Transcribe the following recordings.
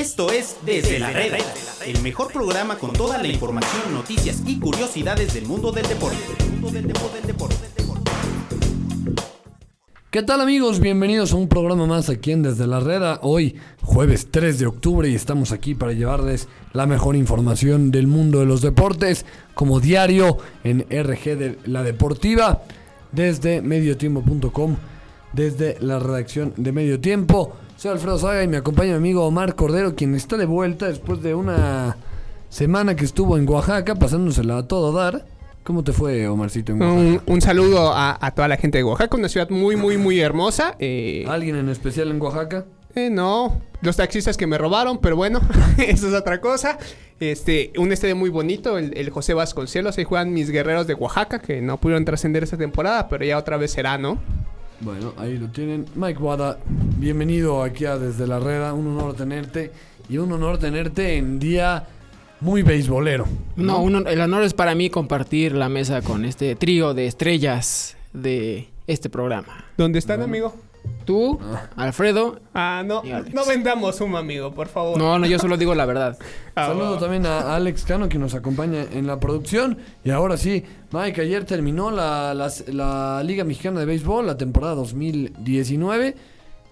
Esto es Desde la Reda, el mejor programa con toda la información, noticias y curiosidades del mundo del deporte. ¿Qué tal amigos? Bienvenidos a un programa más aquí en Desde la Reda. Hoy, jueves 3 de octubre, y estamos aquí para llevarles la mejor información del mundo de los deportes, como diario en RG de la Deportiva, desde mediotiempo.com, desde la redacción de Medio Tiempo. Soy Alfredo Saga y me acompaña mi amigo Omar Cordero, quien está de vuelta después de una semana que estuvo en Oaxaca, pasándosela a todo dar. ¿Cómo te fue, Omarcito, en Oaxaca? Un, un saludo a, a toda la gente de Oaxaca, una ciudad muy, muy, muy hermosa. Eh, ¿Alguien en especial en Oaxaca? eh, no, los taxistas que me robaron, pero bueno, eso es otra cosa. Este, un estadio muy bonito, el, el José Vasconcelos. Ahí juegan mis guerreros de Oaxaca, que no pudieron trascender esta temporada, pero ya otra vez será, ¿no? Bueno, ahí lo tienen. Mike Wada, bienvenido aquí a Desde la Reda. Un honor tenerte. Y un honor tenerte en día muy beisbolero. No, uno- el honor es para mí compartir la mesa con este trío de estrellas de este programa. ¿Dónde están, amigo? Tú, Alfredo. Ah, no, no vendamos humo, amigo, por favor. No, no, yo solo digo la verdad. Ah, Saludo también a Alex Cano, que nos acompaña en la producción. Y ahora sí, Mike, ayer terminó la, la- la Liga Mexicana de Béisbol, la temporada 2019.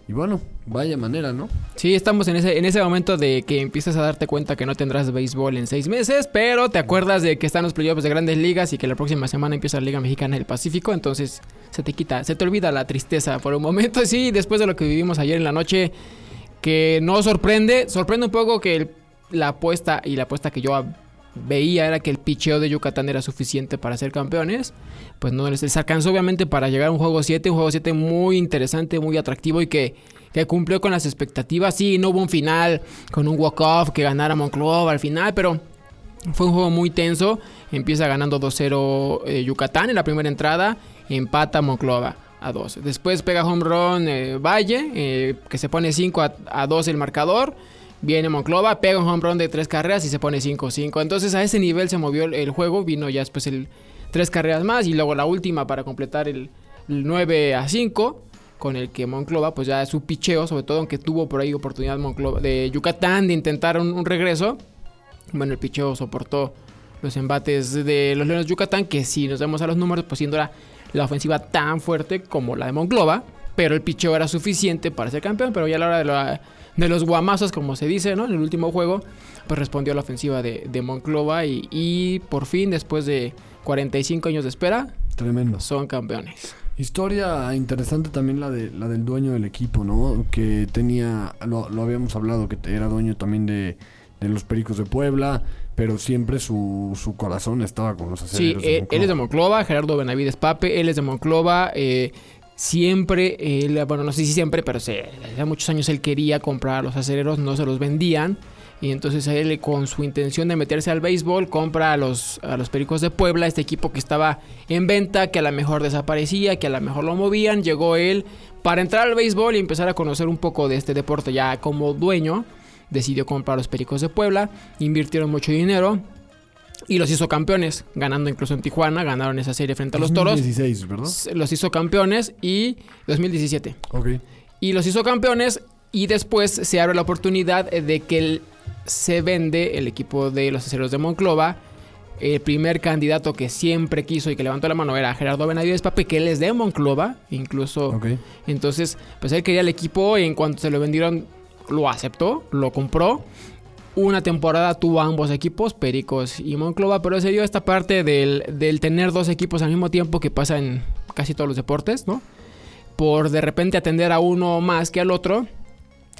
Y bueno, vaya manera, ¿no? Sí, estamos en ese, en ese momento de que empiezas a darte cuenta que no tendrás béisbol en seis meses, pero te acuerdas de que están los playoffs de grandes ligas y que la próxima semana empieza la Liga Mexicana del Pacífico, entonces se te quita, se te olvida la tristeza por un momento. Sí, después de lo que vivimos ayer en la noche, que no sorprende, sorprende un poco que el- la apuesta y la apuesta que yo veía era que el picheo de Yucatán era suficiente para ser campeones. Pues no les alcanzó obviamente para llegar a un juego 7, un juego 7 muy interesante, muy atractivo y que, que cumplió con las expectativas. Sí, no hubo un final con un walk-off que ganara Monclova al final, pero fue un juego muy tenso. Empieza ganando 2-0 eh, Yucatán en la primera entrada. Empata Monclova a 2. Después pega home run eh, Valle, eh, que se pone 5 a, a 2 el marcador. Viene Monclova, pega un home run de 3 carreras y se pone 5-5. Entonces a ese nivel se movió el, juego. Vino ya después el 3 carreras más y luego la última para completar el, el 9 a 5 con el que Monclova, pues ya su picheo, sobre todo aunque tuvo por ahí oportunidad de Yucatán de intentar un, un regreso. Bueno, el picheo soportó los embates de los Leones de Yucatán, que si nos vemos a los números, pues siendo la, la ofensiva tan fuerte como la de Monclova, pero el picheo era suficiente para ser campeón, pero ya a la hora de, la- de los guamazos, como se dice, ¿no? En el último juego, pues respondió a la ofensiva de, de Monclova y, y por fin, después de 45 años de espera, Tremendo. son campeones. Historia interesante también la de la del dueño del equipo, ¿no? Que tenía, lo, lo habíamos hablado, que era dueño también de, de los Pericos de Puebla, pero siempre su, su corazón estaba con los Sí, aceleros. eh, él es de Monclova, Gerardo Benavides Pape, él es de Monclova. eh, siempre, bueno, no sé si siempre, pero se, hace muchos años él quería comprar los aceleros, no se los vendían. Y entonces él, con su intención de meterse al béisbol, compra a los, a los Pericos de Puebla, este equipo que estaba en venta, que a lo mejor desaparecía, que a lo mejor lo movían. Llegó él para entrar al béisbol y empezar a conocer un poco de este deporte ya como dueño. Decidió comprar los Pericos de Puebla, invirtieron mucho dinero y los hizo campeones, ganando incluso en Tijuana, ganaron esa serie frente a los Toros. 2016, ¿verdad? Los hizo campeones y 2017. Ok. Y los hizo campeones y después se abre la oportunidad de que el- se vende el equipo de los aceros de Monclova. El primer candidato que siempre quiso y que levantó la mano era Gerardo Benavides Pape, que él es de Monclova, incluso. Ok. Entonces, pues él quería el equipo y en cuanto se lo vendieron, lo aceptó, lo compró. Una temporada tuvo ambos equipos, Pericos y Monclova, pero se dio esta parte del, del tener dos equipos al mismo tiempo que pasa en casi todos los deportes, ¿no? Por de repente atender a uno más que al otro,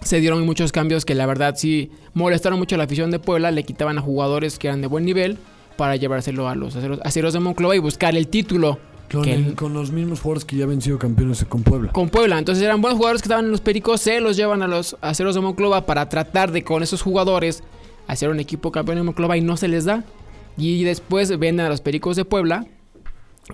se dieron muchos cambios que la verdad sí molestaron mucho a la afición de Puebla, le quitaban a jugadores que eran de buen nivel para llevárselo a los aceros, aceros de Monclova y buscar el título. Con, que- el- con los mismos jugadores que ya habían sido campeones con Puebla. con Puebla. Entonces eran buenos jugadores que estaban en los Pericos, se los llevan a los aceros de Monclova para tratar de con esos jugadores hacer un equipo campeón de Monclova y no se les da. Y después venden a los Pericos de Puebla,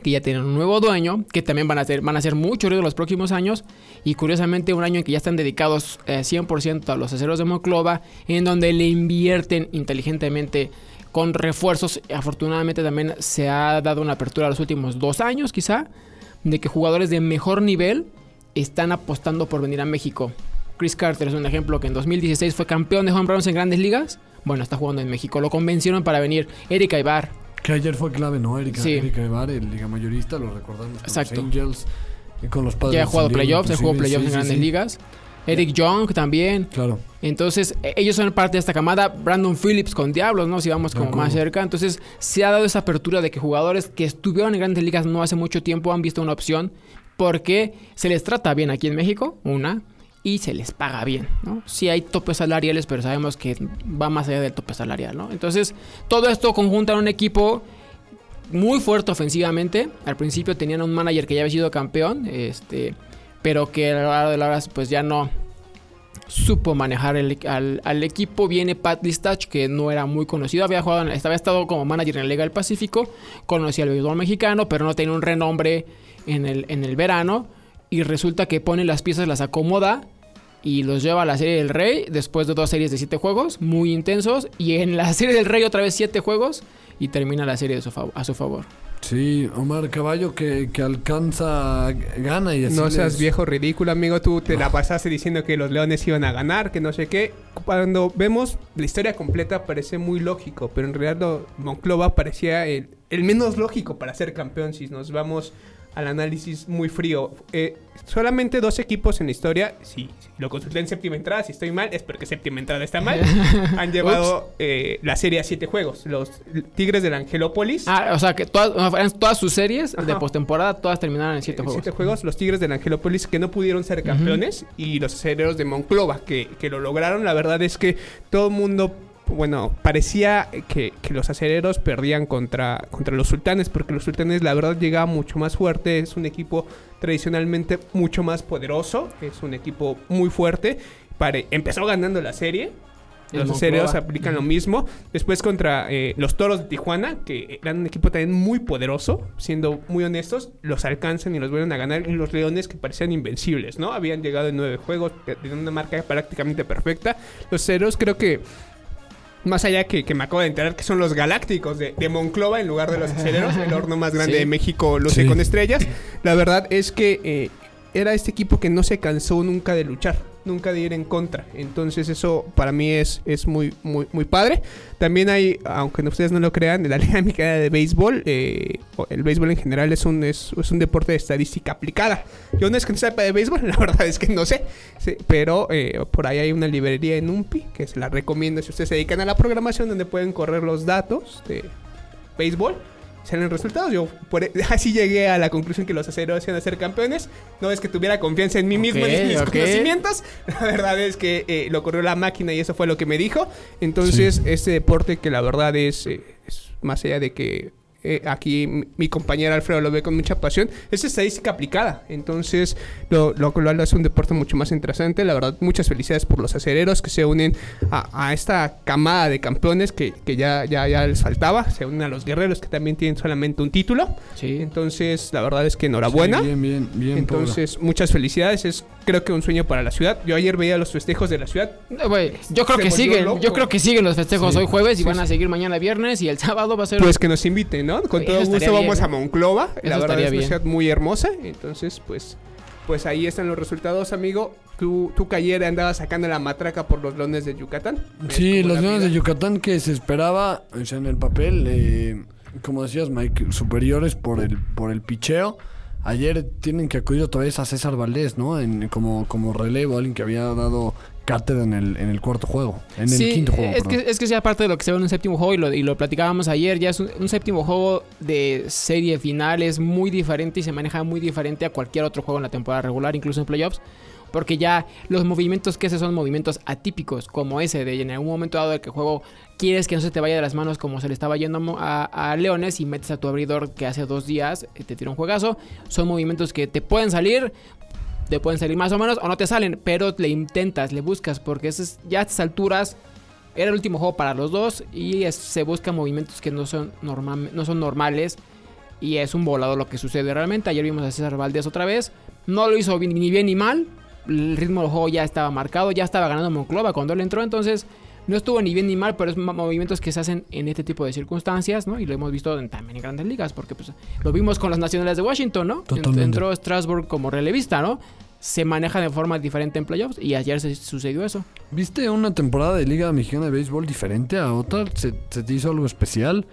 que ya tienen un nuevo dueño, que también van a hacer, van a hacer mucho ruido los próximos años. Y curiosamente un año en que ya están dedicados eh, 100% a los aceros de Monclova, en donde le invierten inteligentemente con refuerzos. Afortunadamente también se ha dado una apertura los últimos dos años quizá, de que jugadores de mejor nivel están apostando por venir a México. Chris Carter es un ejemplo que en 2016 fue campeón de home runs en grandes ligas. Bueno, está jugando en México. Lo convencieron para venir. Eric Aybar. Que ayer fue clave, ¿no? Erika, Sí. Erika Ibar, el liga mayorista, lo recordamos con Exacto. los Angels y con los padres. Ya ha jugado playoffs, ha jugado inclusive. playoffs Sí, en sí, grandes ligas. Eric Young también. Claro. Entonces, e- ellos son parte de esta camada. Brandon Phillips con Diablos, ¿no? Si vamos como más cerca. Entonces, se ha dado esa apertura de que jugadores que estuvieron en grandes ligas no hace mucho tiempo han visto una opción porque se les trata bien aquí en México, una, y se les paga bien, ¿no? Sí hay topes salariales, pero sabemos que va más allá del tope salarial, ¿no? Entonces, todo esto conjunta en un equipo muy fuerte ofensivamente. Al principio tenían un manager que ya había sido campeón, este, pero que a la hora de la hora pues ya no supo manejar al, equipo. Viene Pat Listach, que no era muy conocido, había jugado, en- estado como manager en la Liga del Pacífico, conocía el béisbol mexicano, pero no tenía un renombre en el, en el verano. Y resulta que pone las piezas, las acomoda y los lleva a la Serie del Rey después de dos series de siete juegos muy intensos. Y en la Serie del Rey otra vez siete juegos y termina la serie de su a su favor. Sí, Omar Caballo que, que alcanza, gana y así No les- seas viejo ridículo, amigo. Tú te la pasaste diciendo que los Leones iban a ganar, que no sé qué. Cuando vemos la historia completa parece muy lógico, pero en realidad lo- Monclova parecía el, el menos lógico para ser campeón si nos vamos al análisis muy frío. Eh, solamente dos equipos en la historia, si, si lo consulté en séptima entrada, si estoy mal, es porque séptima entrada está mal, han llevado eh, la serie a siete juegos. Los Tigres del Angelópolis. Ah, o sea que todas, todas sus series de postemporada, todas terminaron en siete juegos. siete juegos, los Tigres del Angelópolis que no pudieron ser campeones y los aceleros de Monclova que, que lo lograron. La verdad es que todo el mundo, bueno, parecía que, que los aceleros perdían contra, contra los sultanes porque los sultanes la verdad llegaba mucho más fuerte. Es un equipo tradicionalmente mucho más poderoso, es un equipo muy fuerte. Pare- empezó ganando la serie. Los aceleros aplican lo mismo. Después contra eh, los toros de Tijuana, que eran un equipo también muy poderoso, siendo muy honestos, los alcanzan y los vuelven a ganar. Y los leones que parecían invencibles, ¿no? Habían llegado en nueve juegos, de una marca prácticamente perfecta. Los aceleros creo que. Más allá que, que me acabo de enterar que son los galácticos de, de Monclova en lugar de los aceleros, el horno más grande Sí. de México luce Sí. con estrellas. La verdad es que eh, era este equipo que no se cansó nunca de luchar, nunca de ir en contra. Entonces eso para mí es, es muy, muy, muy padre. También hay, aunque ustedes no lo crean, la Liga Mexicana de Béisbol, eh, el béisbol en general es un, es, es un deporte de estadística aplicada. Yo no es que no sepa de béisbol, la verdad es que no sé. Sí, pero eh, por ahí hay una librería en UMPI que se la recomiendo si ustedes se dedican a la programación donde pueden correr los datos de béisbol. Salen resultados. Yo por- e, así llegué a la conclusión que los aceros iban a ser campeones. No es que tuviera confianza en mí mismo Ok, ni en mis conocimientos. La verdad es que eh, lo corrió la máquina y eso fue lo que me dijo. Entonces, este deporte que la verdad es, eh, es más allá de que eh, aquí mi, mi compañero Alfredo lo ve con mucha pasión, es estadística aplicada. Entonces, lo, lo cual hace un deporte mucho más interesante. La verdad, muchas felicidades por los acereros que se unen a, a esta camada de campeones que, que ya, ya, ya les faltaba. Se unen a los guerreros que también tienen solamente un título. Sí. Entonces, la verdad es que enhorabuena. Sí, bien, bien, bien. Entonces, muchas felicidades. Es creo que un sueño para la ciudad. Yo ayer veía los festejos de la ciudad. No, güey, yo creo que siguen, loco. yo creo que siguen los festejos Sí. hoy jueves y Sí, van a seguir mañana viernes y el sábado va a ser Pues que nos inviten, ¿no? Con todo gusto vamos bien, a Monclova. Eso la verdad es una ciudad muy hermosa. Entonces, pues, pues ahí están los resultados, amigo. Tú, tú que ayer andabas sacando la matraca por los leones de Yucatán. Sí, los la Leones de. Yucatán que se esperaba, o sea, en el papel, eh, como decías, Mike, superiores por el, por el picheo. Ayer tienen que acudir otra vez a César Valdés, ¿no? En, como, como relevo, alguien que había dado cátedra en el, en el cuarto juego, en Sí, el quinto juego. es perdón. que, es que sea parte de lo que se ve en un séptimo juego y lo, y lo platicábamos ayer. Ya es un, un séptimo juego de serie final, es muy diferente y se maneja muy diferente a cualquier otro juego en la temporada regular, incluso en playoffs. Porque ya los movimientos que ese son movimientos atípicos, como ese de en algún momento dado de que el juego quieres que no se te vaya de las manos como se le estaba yendo a, a Leones y metes a tu abridor que hace dos días eh, te tira un juegazo. Son movimientos que te pueden salir, te pueden salir más o menos o no te salen, pero le intentas, le buscas, porque es- ya a estas alturas era el último juego para los dos y se buscan movimientos que no son, normal, no son normales y es un volado lo que sucede realmente. Ayer vimos a César Valdés otra vez, no lo hizo ni bien ni mal, el ritmo del juego ya estaba marcado, ya estaba ganando Monclova cuando él entró, entonces no estuvo ni bien ni mal, pero es mo- movimientos que se hacen en este tipo de circunstancias, ¿no? Y lo hemos visto en- también en grandes ligas, porque pues lo vimos con los nacionales de Washington, ¿no? Ent- Totalmente. Entró Strasbourg como relevista, ¿no? se maneja de forma diferente en playoffs y ayer se sucedió eso. ¿Viste una temporada de Liga Mexicana de Béisbol diferente a otra? ¿Se, se te hizo algo especial?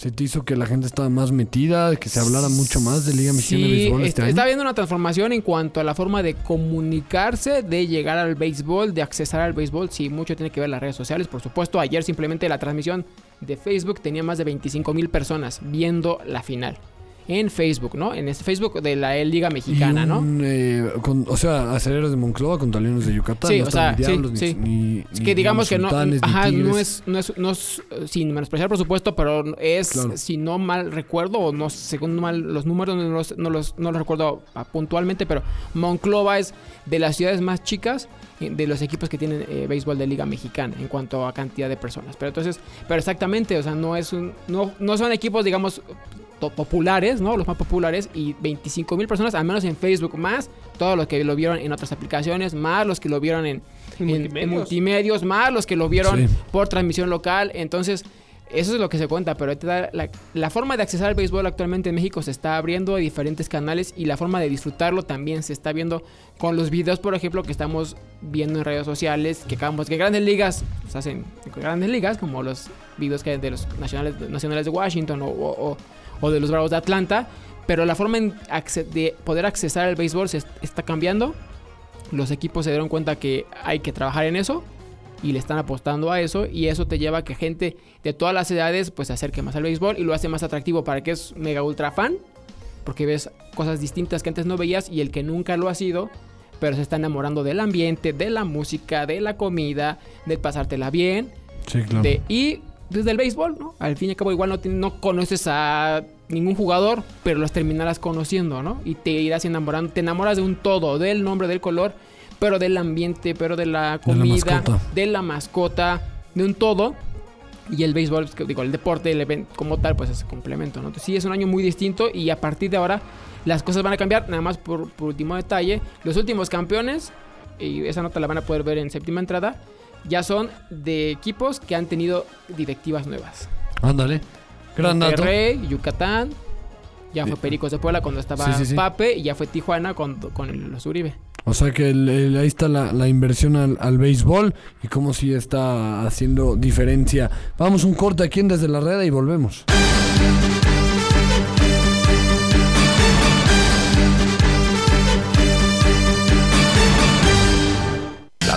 ¿Se te hizo que la gente estaba más metida, que se hablara mucho más de Liga Mexicana de Béisbol est- este año? está habiendo una transformación en cuanto a la forma de comunicarse, de llegar al béisbol, de accesar al béisbol. Sí, mucho tiene que ver las redes sociales. Por supuesto, ayer simplemente la transmisión de Facebook tenía más de 25 mil personas viendo la final. En Facebook, ¿no? En ese Facebook de la Liga Mexicana, Y ¿no? eh, con- o sea, aceleros de Monclova contra Leones de Yucatán. Sí, no o sea, sí, Diablos, ni- sí. ni- Es que digamos que no, ajá, no es, no es, no es, sin menospreciar por supuesto, pero es, Claro. si no mal recuerdo, o no, según mal los números, no los, no los, no los recuerdo ah, puntualmente, pero Monclova es de las ciudades más chicas eh, de los equipos que tienen eh, béisbol de liga mexicana en cuanto a cantidad de personas. Pero entonces, pero exactamente, o sea, no es un, no, no son equipos, digamos, populares, ¿no? Los más populares y 25 mil personas, al menos en Facebook, más todos los que lo vieron en otras aplicaciones, más los que lo vieron en, En en- en multimedios. más los que lo vieron Sí. por transmisión local. Entonces, eso es lo que se cuenta, pero te da la, la forma de accesar al béisbol actualmente en México se está abriendo a diferentes canales y la forma de disfrutarlo también se está viendo con los videos, por ejemplo, que estamos viendo en redes sociales, que acabamos que grandes ligas se hacen grandes ligas, como los videos que hay de los nacionales, nacionales de Washington o, o- o- de los Bravos de Atlanta, pero la forma en de poder accesar al béisbol se est- está cambiando. Los equipos se dieron cuenta que hay que trabajar en eso y le están apostando a eso y eso te lleva a que gente de todas las edades pues se acerque más al béisbol y lo hace más atractivo para que es mega ultra fan porque ves cosas distintas que antes no veías y el que nunca lo ha sido pero se está enamorando del ambiente, de la música, de la comida, de pasártela bien Sí, claro. de- y desde el béisbol, ¿no? Al fin y al cabo igual no, ti- no conoces a ningún jugador, pero los terminarás conociendo, ¿no? Y te irás enamorando, te enamoras de un todo, del nombre, del color, pero del ambiente, pero de la De la comida, mascota. de la mascota, de un todo. Y el béisbol, digo, el deporte, el evento como tal, pues es complemento, ¿no? Entonces, sí, es un año muy distinto y a partir de ahora las cosas van a cambiar. Nada más por, por último detalle, los últimos campeones, y esa nota la van a poder ver en séptima entrada, ya son de equipos que han tenido directivas nuevas. Ándale. Gran dato. Monterrey, Yucatán, ya fue Pericos de Puebla cuando estaba sí, sí, sí. Pape y ya fue Tijuana con, con los Uribe. O sea que el- el- ahí está la, la inversión al, al béisbol y cómo sí está haciendo diferencia. Vamos un corte aquí en Desde la Reda y volvemos.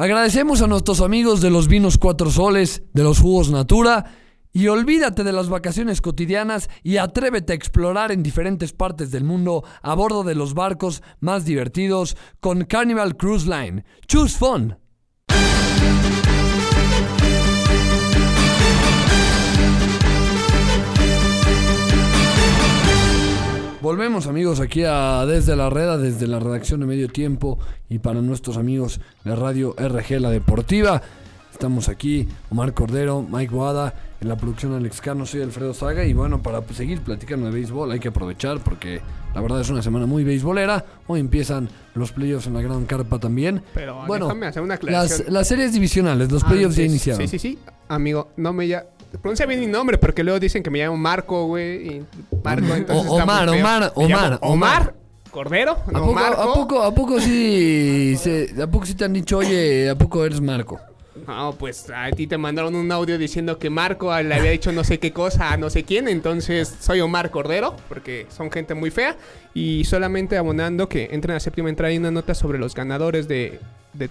Agradecemos a nuestros amigos de los vinos Cuatro Soles, de los jugos Natura. Y olvídate de las vacaciones cotidianas y atrévete a explorar en diferentes partes del mundo a bordo de los barcos más divertidos con Carnival Cruise Line. Choose fun. Volvemos amigos aquí a Desde la Reda, desde la redacción de Medio Tiempo y para nuestros amigos de Radio RG La Deportiva. Estamos aquí, Omar Cordero, Mike Boada, en la producción Alex Cano, soy Alfredo Saga y bueno, para seguir platicando de béisbol hay que aprovechar porque la verdad es una semana muy beisbolera. Hoy empiezan los playoffs en la Gran Carpa también. Pero bueno, déjame hacer una las, aclaración. las series divisionales, los playoffs ya iniciaron. Sí, sí, sí. Amigo, no me ya Pronuncia bien mi nombre porque luego dicen que me llamo Marco, güey. Marco, entonces O- está muy Omar, feo. Omar, Me llamo Omar, Omar. Cordero. ¿A No, poco, Marco. ¿A poco, a poco sí, se- a poco sí te han dicho, oye, a poco eres Marco? No, pues a ti te mandaron un audio diciendo que Marco le había dicho no sé qué cosa a no sé quién. Entonces soy Omar Cordero, porque son gente muy fea. Y solamente abonando que entren a séptima entrada hay una nota sobre los ganadores de, de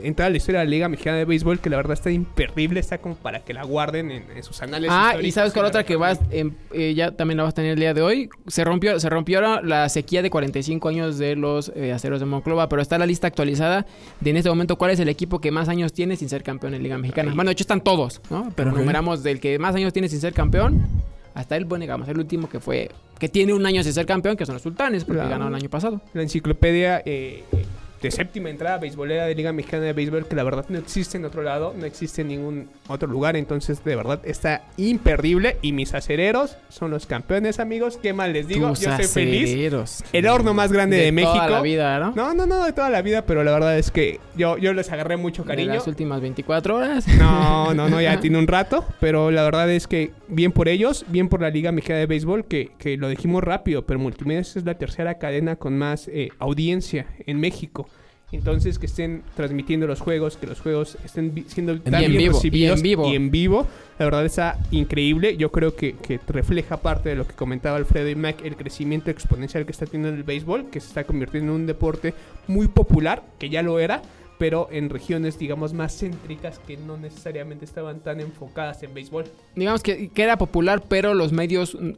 en toda la historia de la Liga Mexicana de Béisbol, que la verdad está imperdible, está como para que la guarden en, en sus anales. Ah, y sabes cuál otra que vas, eh, ya también la vas a tener el día de hoy. Se rompió, se rompió la- la sequía de 45 años de los eh, aceros de Monclova, pero está la lista actualizada de en este momento cuál es el equipo que más años tiene sin ser campeón en Liga Mexicana. Ahí. Bueno, de hecho están todos, ¿no? Pero Ok. numeramos del que más años tiene sin ser campeón hasta el, bueno, digamos, el último que fue, que tiene un año sin ser campeón, que son los sultanes, porque ganaron el año pasado. La enciclopedia eh, de séptima entrada beisbolera de Liga Mexicana de Béisbol, que la verdad no existe en otro lado, no existe en ningún otro lugar, entonces de verdad está imperdible. Y mis acereros son los campeones, amigos. ¿Qué más les digo? Tus Yo soy feliz. El horno más grande de, México. Toda la vida, ¿no? No, no, no, de toda la vida, pero la verdad es que yo, yo les agarré mucho De cariño. las últimas 24 horas. No, no, no, ya tiene un rato, pero la verdad es que bien por ellos, bien por la Liga Mexicana de Béisbol, que, que lo dijimos rápido, pero Multimedios es la tercera cadena con más eh, audiencia en México. Entonces, que estén transmitiendo los juegos, que los juegos estén siendo tan y en bien vivo, y recibidos en vivo. y en vivo, la verdad está increíble. Yo creo que, que refleja parte de lo que comentaba Alfredo y Mac, el crecimiento exponencial que está teniendo el béisbol, que se está convirtiendo en un deporte muy popular, que ya lo era, pero en regiones, digamos, más céntricas que no necesariamente estaban tan enfocadas en béisbol. digamos que, que era popular, pero los medios mm,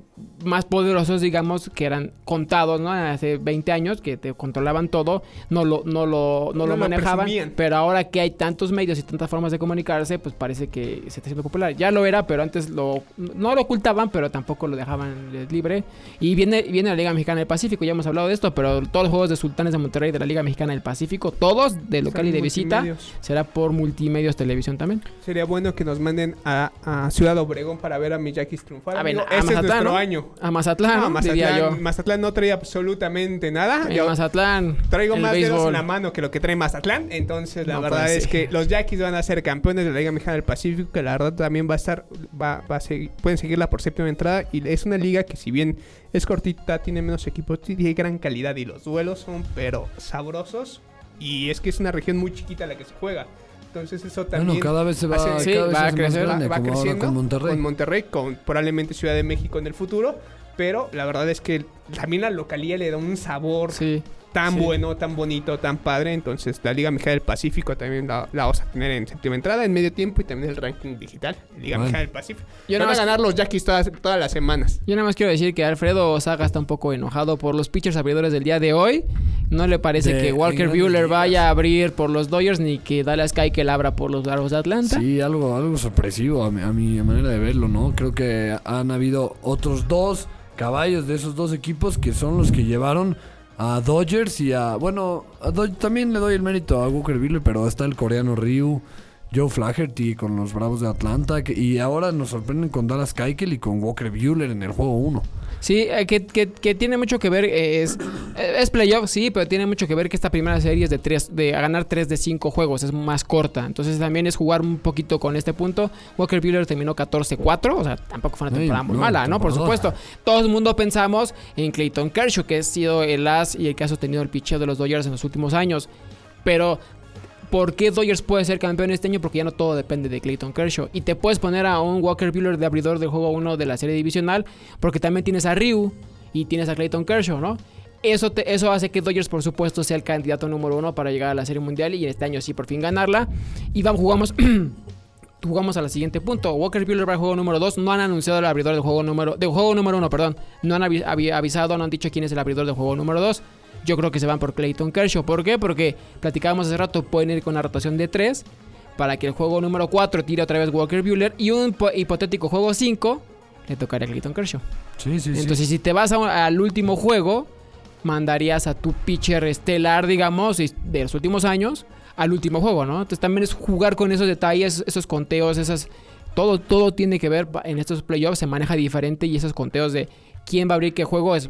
más poderosos, digamos, que eran contados, ¿no? Hace 20 años, que te controlaban todo, no lo, no lo, no No lo manejaban. pero ahora que hay tantos medios y tantas formas de comunicarse, pues parece que se está haciendo popular. Ya lo era, pero antes lo, no lo ocultaban, pero tampoco lo dejaban libre. Y viene, viene la Liga Mexicana del Pacífico, ya hemos hablado de esto, pero todos los juegos de Sultanes de Monterrey de la Liga Mexicana del Pacífico, todos de local y de visita, será por multimedios televisión también. Sería bueno que nos manden a, a Ciudad Obregón para ver a mi Yaquis triunfar. A ver, amigo. a este es nuestro ¿no? año. A Mazatlán, No, ¿no? diría yo. Mazatlán, Mazatlán no trae absolutamente nada. En Yo Mazatlán. traigo más dedos béisbol. en la mano que lo que trae Mazatlán. Entonces, la No verdad puede es que los Yaquis van a ser campeones de la Liga Mexicana del Pacífico. Que la verdad también va a estar. Va, va a seguir, pueden seguirla por séptima entrada. Y es una liga que, si bien es cortita, tiene menos equipos, tiene gran calidad. Y los duelos son, pero sabrosos. Y es que es una región muy chiquita la que se juega. Entonces, eso también. Bueno, cada vez se va, hace- Sí, cada vez va a crecer, grande, va ahora creciendo con Monterrey. con Monterrey, con probablemente Ciudad de México en el futuro. Pero la verdad es que también la localía le da un sabor Sí. Tan sí. bueno, tan bonito, tan padre. Entonces, la Liga Mexicana del Pacífico también la, la vamos a tener en séptima entrada, en medio tiempo y también el ranking digital. Liga Bueno. Mexicana del Pacífico. Yo Van a ganar los Yaquis todas, todas las semanas. Yo nada más quiero decir que Alfredo Saga está un poco enojado por los pitchers abridores del día de hoy. No le parece De- que Walker ligas. vaya a abrir por los Dodgers ni que Dallas Keuchel abra por los Bravos de Atlanta. Sí, algo, algo sorpresivo a mi, a mi manera de verlo, ¿no? Creo que han habido otros dos caballos de esos dos equipos que son los que llevaron a Dodgers y a... Bueno, a también le doy el mérito a Walker Buehler, pero está el coreano Ryu, Joe Flaherty con los Bravos de Atlanta que- y ahora nos sorprenden con Dallas Keuchel y con Walker Buehler en el juego 1. Sí, eh, que, que- que tiene mucho que ver, eh, es, eh, es playoff, sí, pero tiene mucho que ver que esta primera serie es de tres, de a ganar 3 de 5 juegos, es más corta. Entonces también es jugar un poquito con este punto. Walker Buehler terminó 14-4, o sea, tampoco fue una temporada muy no, mala, ¿no? Por supuesto. Todo el mundo pensamos en Clayton Kershaw, que ha sido el as y el que ha sostenido el picheo de los Dodgers en los últimos años. Pero ¿Por qué Dodgers puede ser campeón este año? Porque ya no todo depende de Clayton Kershaw. Y te puedes poner a un Walker Buehler de abridor del juego 1 de la serie divisional. Porque también tienes a Ryu y tienes a Clayton Kershaw, ¿no? Eso, eso hace que Dodgers, por supuesto, sea el candidato número uno para llegar a la serie mundial y este año sí por fin ganarla. Y vamos, jugamos. Jugamos al siguiente punto. Walker Buehler va al juego número 2. No han anunciado el abridor del juego número. Del juego número 1, perdón. No han avi- avi- avisado, no han dicho quién es el abridor del juego número 2. Yo creo que se van por Clayton Kershaw. ¿Por qué? Porque platicábamos hace rato, pueden ir con una rotación de 3 para que el juego número 4 tire otra vez Walker Buehler y un po- hipotético juego 5 le tocaría a Clayton Kershaw. Sí, sí, sí. Entonces, si te vas al último juego, mandarías a tu pitcher estelar, digamos, de los últimos años al último juego, ¿no? Entonces también es jugar con esos detalles, esos conteos, esas... Todo, todo tiene que ver en estos playoffs, se maneja diferente y esos conteos de quién va a abrir qué juego es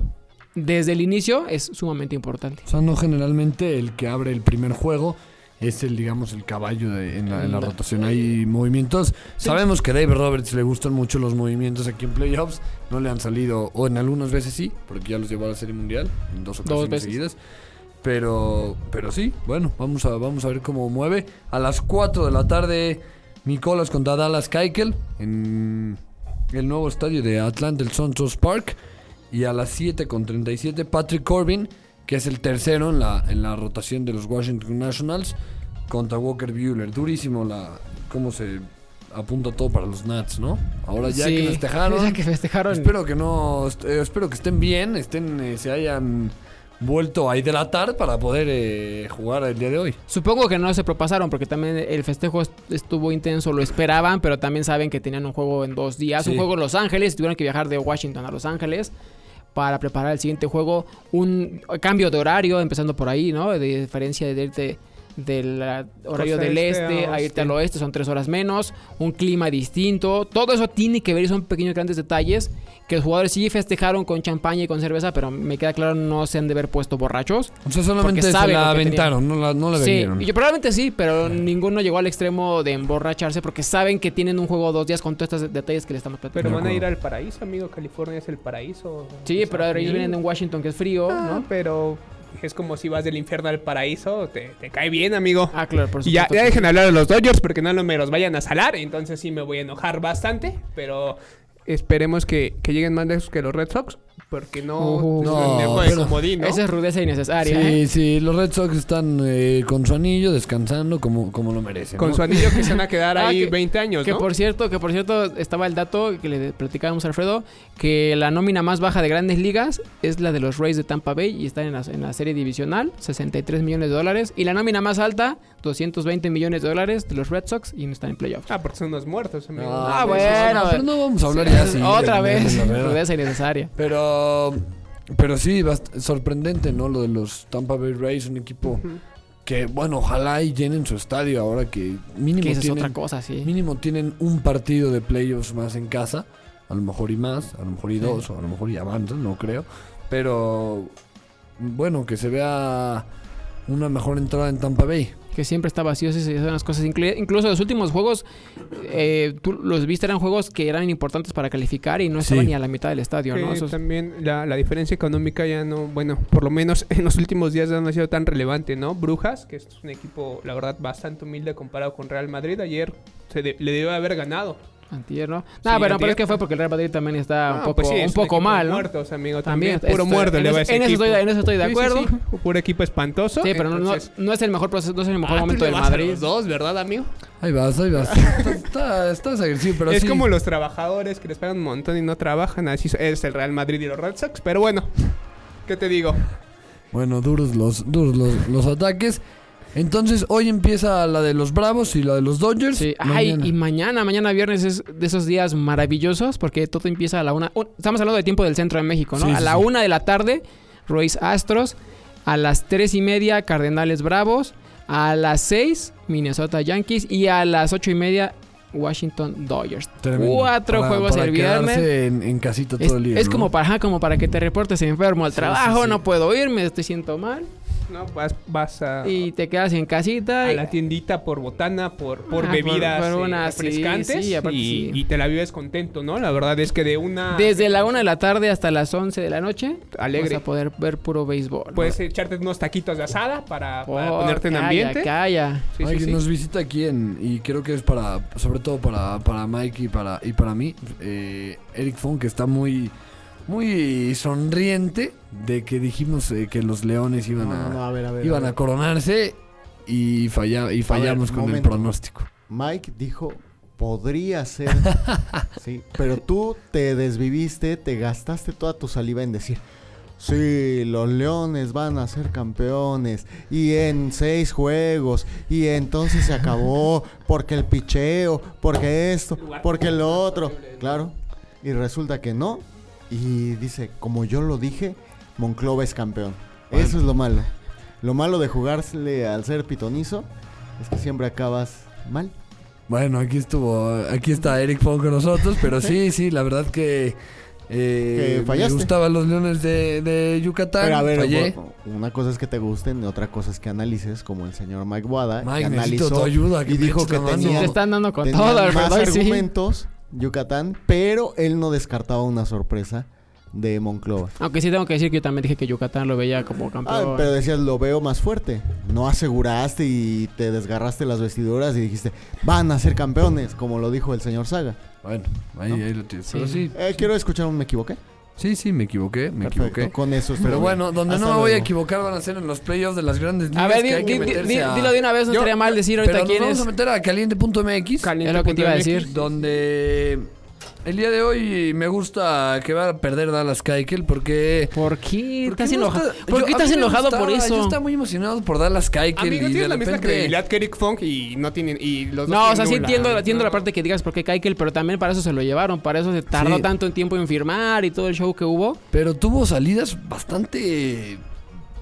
desde el inicio es sumamente importante. O sea, no generalmente el que abre el primer juego es el, digamos, el caballo de- en, la, en la No. rotación. Hay movimientos. Sabemos que a David Roberts le gustan mucho los movimientos aquí en playoffs. No le han salido, o en algunas veces sí, porque ya los llevó a la Serie Mundial en dos ocasiones veces. seguidas. Pero, pero sí, bueno, vamos a, vamos a ver cómo mueve. A las 4 de la tarde, Nicolas contra Dallas Keuchel en el nuevo estadio de Atlanta, el Suntrust Park. Y a las 7 con 37, Patrick Corbin, que es el tercero en la, en la rotación de los Washington Nationals, contra Walker Bueller. Durísimo la cómo se apunta todo para los Nats, ¿no? Ahora ya Sí, que festejaron. Ya que festejaron. Espero que no, eh, espero que estén bien, estén, eh, se hayan vuelto a hidratar para poder eh, jugar el día de hoy. Supongo que no se propasaron porque también el festejo est- estuvo intenso, lo esperaban, pero también saben que tenían un juego en dos días, Sí. un juego en Los Ángeles, tuvieron que viajar de Washington a Los Ángeles para preparar el siguiente juego, un cambio de horario, empezando por ahí, ¿no? De diferencia de irte del ah, horario del este este a irte al oeste, son tres horas menos, un clima distinto, todo eso tiene que ver y son pequeños grandes detalles que los jugadores sí festejaron con champaña y con cerveza, pero me queda claro no se han de haber puesto borrachos. O sea, solamente se saben la aventaron, no la, no la Sí, y yo probablemente sí, pero ninguno llegó al extremo de emborracharse porque saben que tienen un juego dos días con todos estos detalles que le estamos Pero platicando. van a ir al paraíso, amigo. California es el paraíso. Sí, pero ellos vienen de un Washington que es frío, Ah, ¿no? pero es como si vas del infierno al paraíso. Te, te cae bien, amigo. Ah, claro, por Y ya, supuesto. ya que dejen hablar a los Dodgers porque no me los vayan a salar. Entonces sí me voy a enojar bastante. Pero esperemos que, que lleguen más lejos que los Red Sox. Porque no, Uh, es no, pero- comodín, ¿no? Esa es rudeza innecesaria, Sí, ¿eh? sí, los Red Sox están eh, con su anillo descansando como, como lo merecen. Con ¿no? su anillo que se van a quedar Ah, ahí que- 20 años, Que ¿no? por cierto, que por cierto estaba el dato que le platicábamos a Alfredo, que la nómina más baja de grandes ligas es la de los Rays de Tampa Bay y están en la, en la serie divisional, 63 millones de dólares. Y la nómina más alta, 220 millones de dólares de los Red Sox y no están en playoffs. Ah, porque son unos muertos, amigo. Ah, Ah, pues, bueno. Pero no vamos a hablar ya así. Otra vez, rudeza innecesaria. Pero, pero sí, bast- sorprendente, ¿no? Lo de los Tampa Bay Rays, un equipo que, bueno, ojalá y llenen su estadio ahora que mínimo Que esa es tienen, otra cosa, sí. mínimo tienen un partido de playoffs más en casa. A lo mejor y más, a lo mejor y dos, o a lo mejor y avanzan, no creo. Pero, bueno, que se vea una mejor entrada en Tampa Bay. Que siempre está vacío, esas son las cosas. Inclu- Incluso los últimos juegos, eh, tú los viste, eran juegos que eran importantes para calificar y no estaban Sí. ni a la mitad del estadio, Que ¿no? También la, la diferencia económica ya no, bueno, por lo menos en los últimos días ya no ha sido tan relevante, ¿no? Brujas, que es un equipo, la verdad, bastante humilde comparado con Real Madrid, ayer se de- le debió haber ganado. Antier, ¿no? No, Sí, pero, pero es que fue porque el Real Madrid también está un Ah, poco, pues sí, un poco mal, ¿no? muertos, amigo, también. También, puro estoy- muerto en le va a ese en eso equipo. estoy- en eso estoy de Sí, sí, acuerdo. sí, Puro equipo espantoso. Sí, pero no- no, entonces- no es el mejor proceso, no es el mejor Ah, momento del vas a Madrid. los dos, ¿verdad, amigo? Ahí vas, ahí vas. Está- está- estás agresivo, pero es sí. como los trabajadores que les pagan un montón y no trabajan. Así es el Real Madrid y los Red Sox. Pero bueno, ¿qué te digo? Bueno, duros los, duros los, los ataques. Entonces, hoy empieza la de los Bravos y la de los Dodgers. Sí, ay, y mañana, mañana viernes es de esos días maravillosos porque todo empieza a la una. un- estamos hablando de tiempo del centro de México, ¿no? Sí, a la una de la tarde, Royce Astros. A las tres y media, Cardenales Bravos. A las seis, Minnesota Yankees. Y a las ocho y media, Washington Dodgers. Tremendo. Cuatro Para- juegos para el viernes. En, en casita Es, todo el día. es ¿no? como, para, como para que te reportes enfermo al Sí, trabajo, sí, sí. no puedo ir, me estoy siento mal. No, vas, vas a, Y te quedas en casita. a y- la tiendita por botana, por, por Ah, bebidas por- por eh, una- sí, refrescantes. sí, aparte y, sí. y te la vives contento, ¿no? La verdad es que de una... Desde la una de la tarde hasta las 11 de la noche, Alegre. vas a poder ver puro béisbol. ¿no? Puedes echarte unos taquitos de asada para, para Oh, ponerte en calla, ambiente. Calla. Sí, sí, Ay, que sí. nos visita aquí en, y creo que es para, sobre todo para, para Mike y para, y para mí, eh, Eric Fong, que está muy, muy sonriente de que dijimos eh, que los Leones iban, No, a, no, no, a ver, a ver, iban a coronarse y, falla, y fallamos con momento. el pronóstico. Mike dijo, podría ser. sí, pero tú te desviviste, te gastaste toda tu saliva en decir, sí, los leones van a ser campeones. Y en seis juegos. Y entonces se acabó. Porque el picheo, porque esto, porque lo otro. Claro. Y resulta que no. Y dice, como yo lo dije, Monclova es campeón. Eso es lo malo. Lo malo de jugársele al ser pitonizo es que siempre acabas mal. Bueno, aquí estuvo, aquí está Eric Fong con nosotros, pero sí, sí, la verdad que, eh, Que me gustaban los Leones de, de Yucatán, Pero a ver, fallé. una cosa es que te gusten y otra cosa es que analices, como el señor Mike Wada, Mike, que necesito analizó tu ayuda, que y dijo que la mano. tenía, Te están dando con todo, más ¿verdad? Sí. argumentos Yucatán, pero él no descartaba una sorpresa de Monclova. Aunque sí tengo que decir que yo también dije que Yucatán lo veía como Ah, campeón. pero decías, lo veo más fuerte. No aseguraste y te desgarraste las vestiduras y dijiste, van a ser campeones, como lo dijo el señor Saga. Bueno, ahí, ahí lo tienes. Sí. Pero sí, Eh, quiero escuchar un me equivoqué. Sí, sí, me equivoqué, me Perfecto, equivoqué. con eso estoy Pero bien. bueno, donde Hasta no me voy a equivocar van a ser en los playoffs de las grandes ligas. A ver, que di- hay que di- a- dilo de una vez, no Yo- estaría mal decir Pero ahorita nos quién vamos es. a meter a caliente.mx, Caliente Es lo que te iba a decir. donde el día de hoy me gusta que va a perder Dallas Keuchel porque... ¿Por qué porque estás gusta- ¿Por yo- qué estás enojado gustaba, por Yo eso? estaba muy emocionado por Dallas Keuchel Amigo, y de tiene la misma credibilidad que Eric Funk y no tienen. Y los dos No, o sea, sí entiendo, entiendo la parte que digas por qué Keikel, pero también para eso se lo llevaron. Para eso se tardó Sí. tanto en tiempo en firmar y todo el show que hubo. Pero tuvo salidas bastante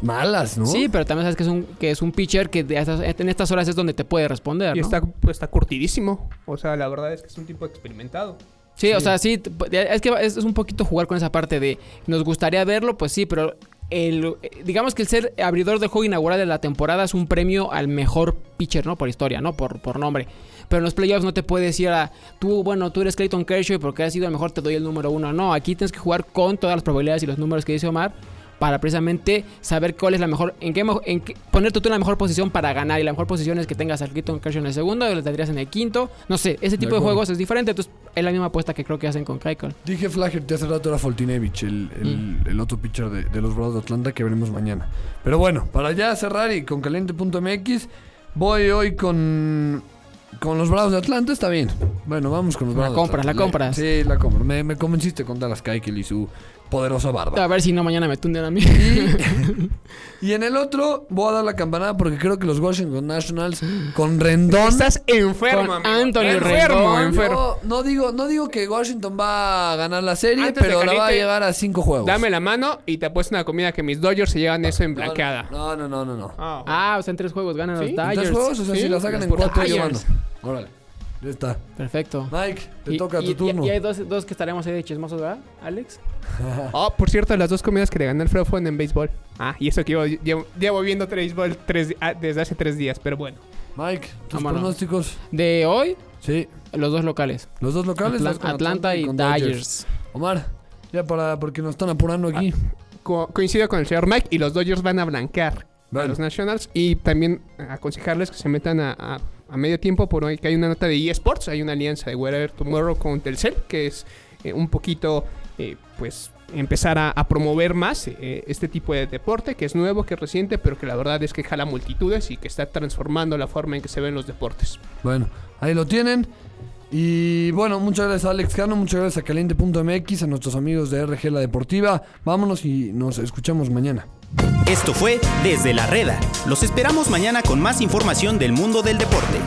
malas, ¿no? Sí, pero también sabes que es un, que es un pitcher que de estas- en estas horas es donde te puede responder, Y ¿no? está, pues, está curtidísimo. O sea, la verdad es que es un tipo experimentado. Sí, o sea, sí, es que es, un poquito jugar con esa parte de nos gustaría verlo, pues sí, pero el, eh, digamos que el ser abridor del juego inaugural de la temporada es un premio al mejor pitcher, ¿no? Por historia, ¿no? Por, por nombre. Pero en los playoffs no te puedes decir a tú, bueno, tú eres Clayton Kershaw y porque has sido el mejor te doy el número uno. No, aquí tienes que jugar con todas las probabilidades y los números que dice Omar para precisamente saber cuál es la mejor, en qué, en qué- ponerte tú en la mejor posición para ganar. Y la mejor posición es que tengas a Clayton Kershaw en el segundo y lo tendrías en el quinto. No sé, ese tipo de, acuerdo. juegos es diferente. Entonces es la misma apuesta que creo que hacen con Keuchel. Dije Flaherty hace rato era Foltinevich, el, el, Mm. el otro pitcher de, de los Bravos de Atlanta que veremos mañana. Pero bueno, para ya cerrar y con caliente.mx, voy hoy con, con los Bravos de Atlanta. Está bien. Bueno, vamos con los La Bravos. de compras, Atlanta. la compras. Sí, la compro. Me, me convenciste con Dallas Keuchel y su poderosa barba. A ver si no mañana me tunden a mí. Y, y en el otro voy a dar la campanada porque creo que los Washington Nationals con Rendón... Estás enfermo, Con amigo. Anthony enfermo, Rendón. enfermo. No, no digo, no digo que Washington va a ganar la serie, Antes de pero la va a caliente, llegar a cinco juegos. Dame la mano y te apuesto una comida que mis Dodgers se llevan eso en blanqueada. No, no, no, no, no. Ah, ah, o sea, en tres juegos ganan Sí, los en ¿En Dodgers. tres juegos? O sea, Sí, si la sacan en cuatro, yo Dodgers. mando. Órale. Ya está. Perfecto. Mike, te Y- toca y, tu y- turno. Y, hay dos, dos que estaremos ahí de chismosos, ¿verdad, Alex? Oh, por cierto, las dos comidas que le gané Alfredo fueron en béisbol. Ah, y eso que llevo, llevo, llevo viendo béisbol tres, ah, desde hace tres días, pero bueno. Mike, tus Vámonos. pronósticos. De hoy, Sí. los dos locales. Los dos locales. Atlan- dos con Atlanta, y con Dodgers. Omar, ya para, porque nos están apurando aquí. Co- coincido con el señor Mike y los Dodgers van a blanquear a los Nationals y también aconsejarles que se metan a, a- a medio tiempo por hoy que hay una nota de eSports, hay una alianza de Wherever Tomorrow con Telcel que es eh, un poquito eh, pues empezar a, a promover más eh, este tipo de deporte que es nuevo, que es reciente, pero que la verdad es que jala multitudes y que está transformando la forma en que se ven los deportes. Bueno, ahí lo tienen. Y bueno, muchas gracias a Alex Cano, muchas gracias a Caliente.mx, a nuestros amigos de RG La Deportiva. Vámonos y nos escuchamos mañana. Esto fue Desde la Reda. Los esperamos mañana con más información del mundo del deporte.